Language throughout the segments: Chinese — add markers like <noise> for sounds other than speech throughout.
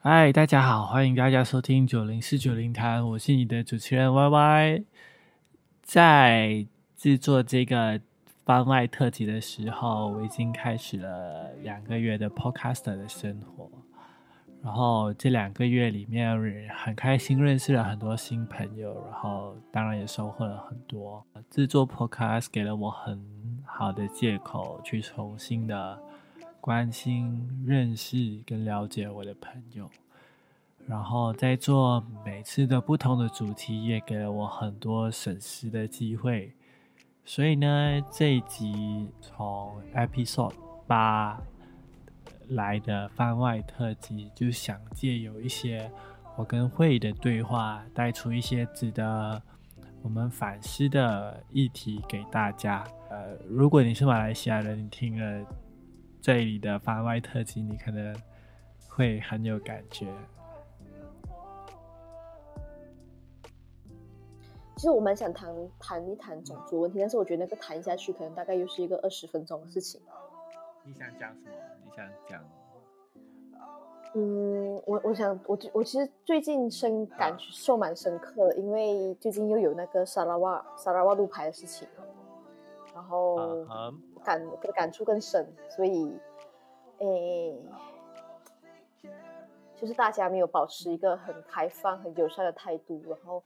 嗨，大家好，欢迎大家收听九零四九零谈，我是你的主持人 Y Y。在制作这个番外特辑的时候，我已经开始了两个月的 Podcaster 的生活。然后这两个月里面，很开心认识了很多新朋友，然后当然也收获了很多。制作 Podcast 给了我很好的借口，去重新的关心、认识跟了解我的朋友。然后在做每次的不同的主题，也给了我很多审视的机会。所以呢，这一集从 Episode 八。来的番外特辑，就想借有一些我跟慧的对话，带出一些值得我们反思的议题给大家。呃，如果你是马来西亚人，你听了这里的番外特辑，你可能会很有感觉。其实我蛮想谈谈一谈种族问题，但是我觉得那个谈下去，可能大概又是一个二十分钟的事情。你想讲什么？你想讲，嗯，我我想我我其实最近深感受蛮深刻，因为最近又有那个沙拉瓦沙拉瓦路牌的事情，然后感感触更深，所以，诶，就是大家没有保持一个很开放、很友善的态度，然后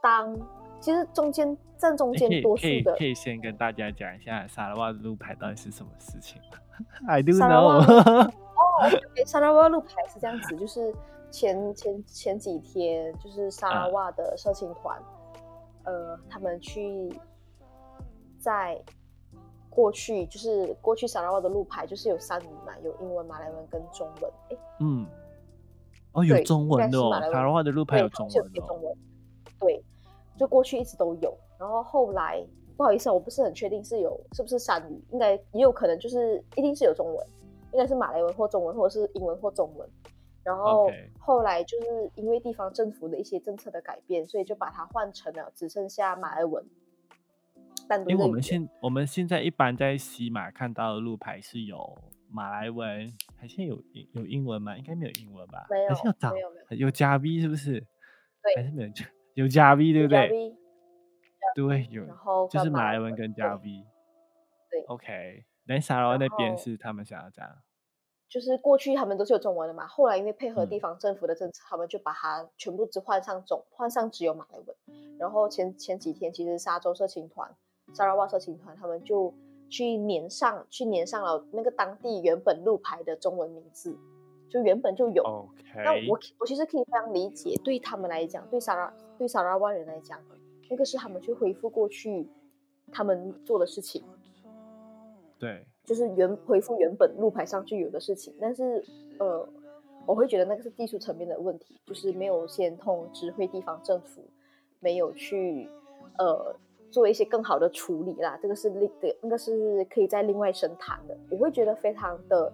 当其实中间站中间多数的，可以先跟大家讲一下沙拉瓦路牌到底是什么事情吗 <laughs> I do know。<laughs> 哦，沙拉瓦路牌是这样子，就是前前前几天，就是沙拉瓦的社青团，呃，他们去在过去，就是过去沙拉瓦的路牌，就是有三语嘛，有英文、马来文跟中文。哎，嗯，哦，有中文的哦，沙拉瓦的路牌有中文有中文，对，就过去一直都有，然后后来。不好意思，我不是很确定是有是不是三语，应该也有可能就是一定是有中文，应该是马来文或中文，或者是英文或中文。然后后来就是因为地方政府的一些政策的改变，所以就把它换成了只剩下马来文。因为我们现我们现在一般在西马看到的路牌是有马来文，还现在有有英文吗？应该没有英文吧？没有，没有，没有，有加 V 是不是？对，还是没有加有加 V 对不对？对，有，然后就是马来文跟加 V，对，OK。那沙拉那边是他们想要这样，就是过去他们都是有中文的嘛，后来因为配合地方政府的政策，他们就把它全部只换上中，换上只有马来文。然后前前几天，其实沙洲社青团、沙拉瓦社青团，他们就去粘上去粘上了那个当地原本路牌的中文名字，就原本就有。OK。那我我其实可以非常理解，对他们来讲，对沙拉对沙拉瓦人来讲。那个是他们去恢复过去他们做的事情，对，就是原恢复原本路牌上就有的事情。但是，呃，我会觉得那个是技术层面的问题，就是没有先通知会地方政府，没有去呃做一些更好的处理啦。这个是另的，那个是可以在另外深谈的。我会觉得非常的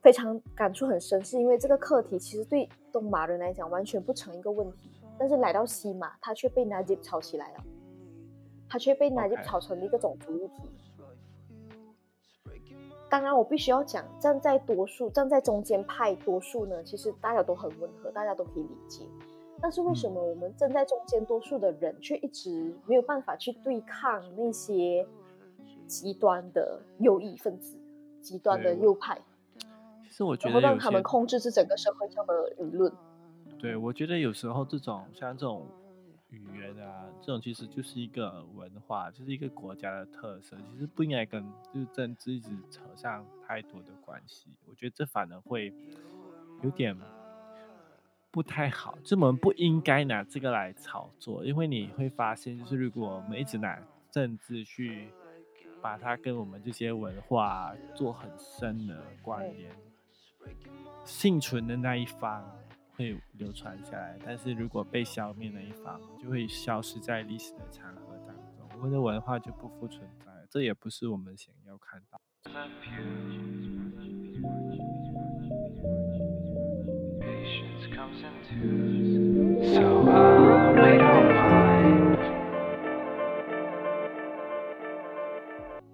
非常感触很深，是因为这个课题其实对东马人来讲完全不成一个问题。但是来到西马，他却被 Najib 炒起来了，他却被 Najib 炒成了一个种族议题。当然，我必须要讲，站在多数、站在中间派多数呢，其实大家都很温和，大家都可以理解。但是为什么我们站在中间多数的人，却一直没有办法去对抗那些极端的右翼分子、极端的右派？其实我觉得，然后让他们控制这整个社会上的舆论。对，我觉得有时候这种像这种语言啊，这种其实就是一个文化，就是一个国家的特色，其实不应该跟就是政治一直扯上太多的关系。我觉得这反而会有点不太好，就我们不应该拿这个来炒作，因为你会发现，就是如果我们一直拿政治去把它跟我们这些文化做很深的关联，幸存的那一方。会流传下来，但是如果被消灭的一方，就会消失在历史的长河当中，我们的文化就不复存在，这也不是我们想要看到。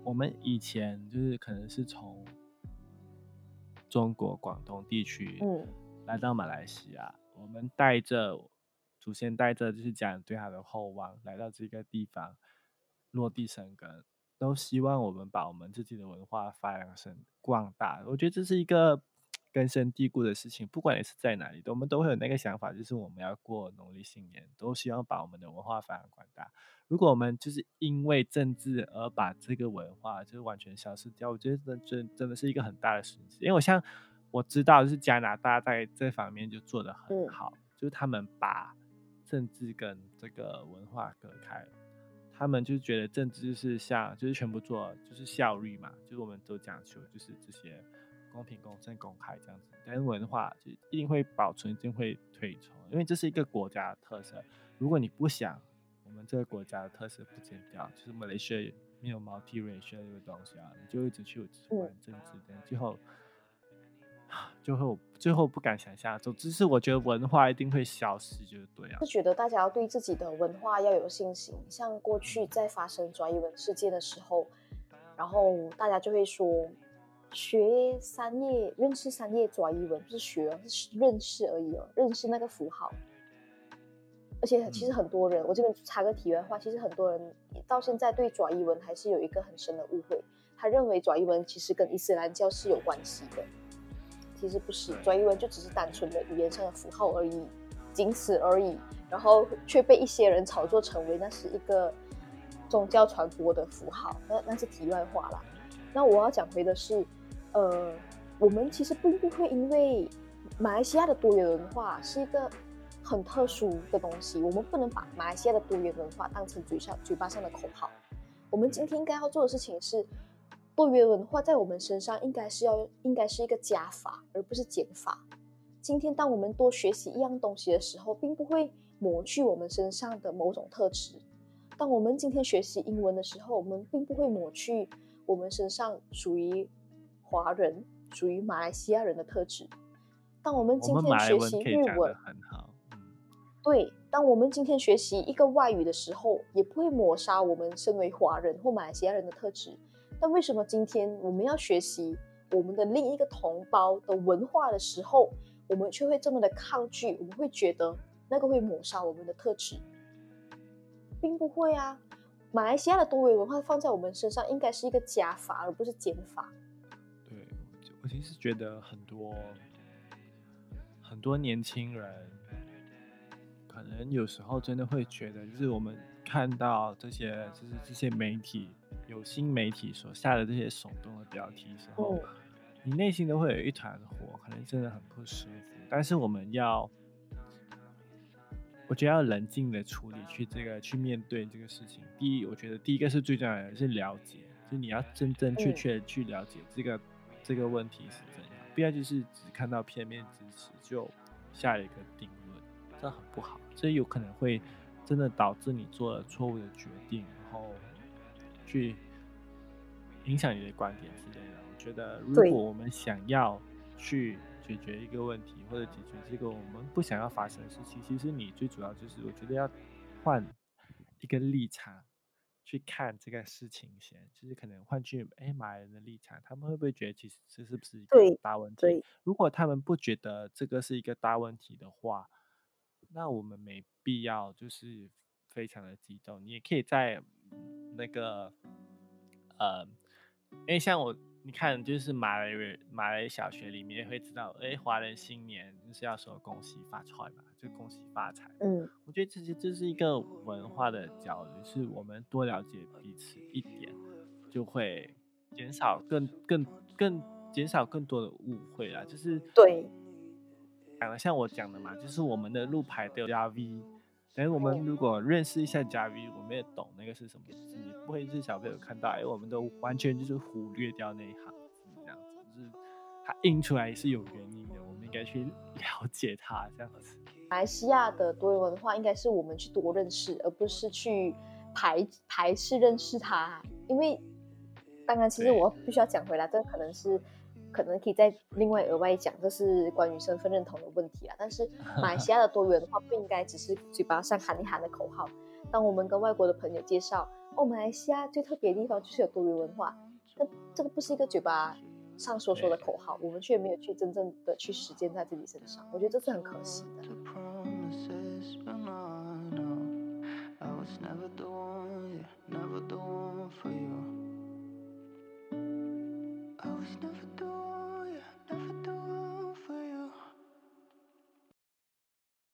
我们以前就是可能是从中国广东地区，嗯。来到马来西亚，我们带着祖先带着就是家人对他的厚望，来到这个地方落地生根，都希望我们把我们自己的文化发扬成广大。我觉得这是一个 <tsk> 根深蒂固的事情，不管你是在哪里，我们都会有那个想法，就是我们要过农历新年，都希望把我们的文化发扬光大。如果我们就是因为政治而把这个文化就是完全消失掉，我觉得真真真的是一个很大的损失。因为我像我知道，就是加拿大在这方面就做得很好，就是他们把政治跟这个文化隔开了。他们就觉得政治就是像就是全部做就是效率嘛，就是我们都讲求就是这些公平、公正、公开这样子。但是文化就一定会保存，一定会推崇，因为这是一个国家的特色。如果你不想，我们这个国家的特色不减掉，就是马来西亚没有 multiracial 这个东西啊，你就一直去玩政治，但最后，最后最后不敢想象，总之是我觉得文化一定会消失，就是对啊。是觉得大家要对自己的文化要有信心，像过去在发生转移文事件的时候，然后大家就会说，学三页认识三页转移文不是学，是认识而已哦，认识那个符号。而且其实很多人，我这边插个题外话，其实很多人到现在对爪夷文还是有一个很深的误会，他认为爪夷文其实跟伊斯兰教是有关系的，其实不是，爪夷文就只是单纯的语言上的符号而已，仅此而已，然后却被一些人炒作成为那是一个宗教传播的符号，那那是题外话啦。那我要讲回的是，呃，我们其实并不会因为马来西亚的多元文化是一个。很特殊的东西，我们不能把马来西亚的多元文化当成嘴上嘴巴上的口号。我们今天应该要做的事情是，多元文化在我们身上应该是要应该是一个加法，而不是减法。今天当我们多学习一样东西的时候，并不会抹去我们身上的某种特质。当我们今天学习英文的时候，我们并不会抹去我们身上属于华人、属于马来西亚人的特质。当我们今天学习日文，很好。对，当我们今天学习一个外语的时候，也不会抹杀我们身为华人或马来西亚人的特质。但为什么今天我们要学习我们的另一个同胞的文化的时候，我们却会这么的抗拒？我们会觉得那个会抹杀我们的特质，并不会啊。马来西亚的多元文化放在我们身上，应该是一个加法，而不是减法。对，我其实觉得很多很多年轻人。可能有时候真的会觉得，就是我们看到这些，就是这些媒体有新媒体所下的这些耸动的标题时候，你内心都会有一团火，可能真的很不舒服。但是我们要，我觉得要冷静的处理，去这个去面对这个事情。第一，我觉得第一个是最重要的，是了解，就你要真真确确去了解这个这个问题是怎样，不要就是只看到片面之词就下一个定论，这很不好。这有可能会真的导致你做了错误的决定，然后去影响你的观点之类的。我觉得，如果我们想要去解决一个问题，或者解决这个我们不想要发生的事情，其实你最主要就是，我觉得要换一个立场去看这个事情先。就是可能换去哎马来人的立场，他们会不会觉得其实这是不是一个大问题？如果他们不觉得这个是一个大问题的话，那我们没必要就是非常的激动，你也可以在那个呃，因为像我，你看，就是马来人马来小学里面会知道，哎，华人新年就是要说恭喜发财嘛，就恭喜发财。嗯，我觉得这些这是一个文化的交流，是我们多了解彼此一点，就会减少更更更减少更多的误会啦，就是对。讲的像我讲的嘛，就是我们的路牌都有加 V，但是我们如果认识一下加 V，我们也懂那个是什么字，不会是小朋友看到，哎，我们都完全就是忽略掉那一行字这样子，就是它印出来是有原因的，我们应该去了解它这样子。马来西亚的多元文化应该是我们去多认识，而不是去排排斥认识它，因为当然，其实我必须要讲回来，这可能是。可能可以再另外额外讲，这是关于身份认同的问题啊。但是 <laughs> 马来西亚的多元的话，不应该只是嘴巴上喊一喊的口号。当我们跟外国的朋友介绍，哦，马来西亚最特别的地方就是有多元文化，但这个不是一个嘴巴上说说的口号，我们却没有去真正的去实践在自己身上，我觉得这是很可惜的。I was never through, never through.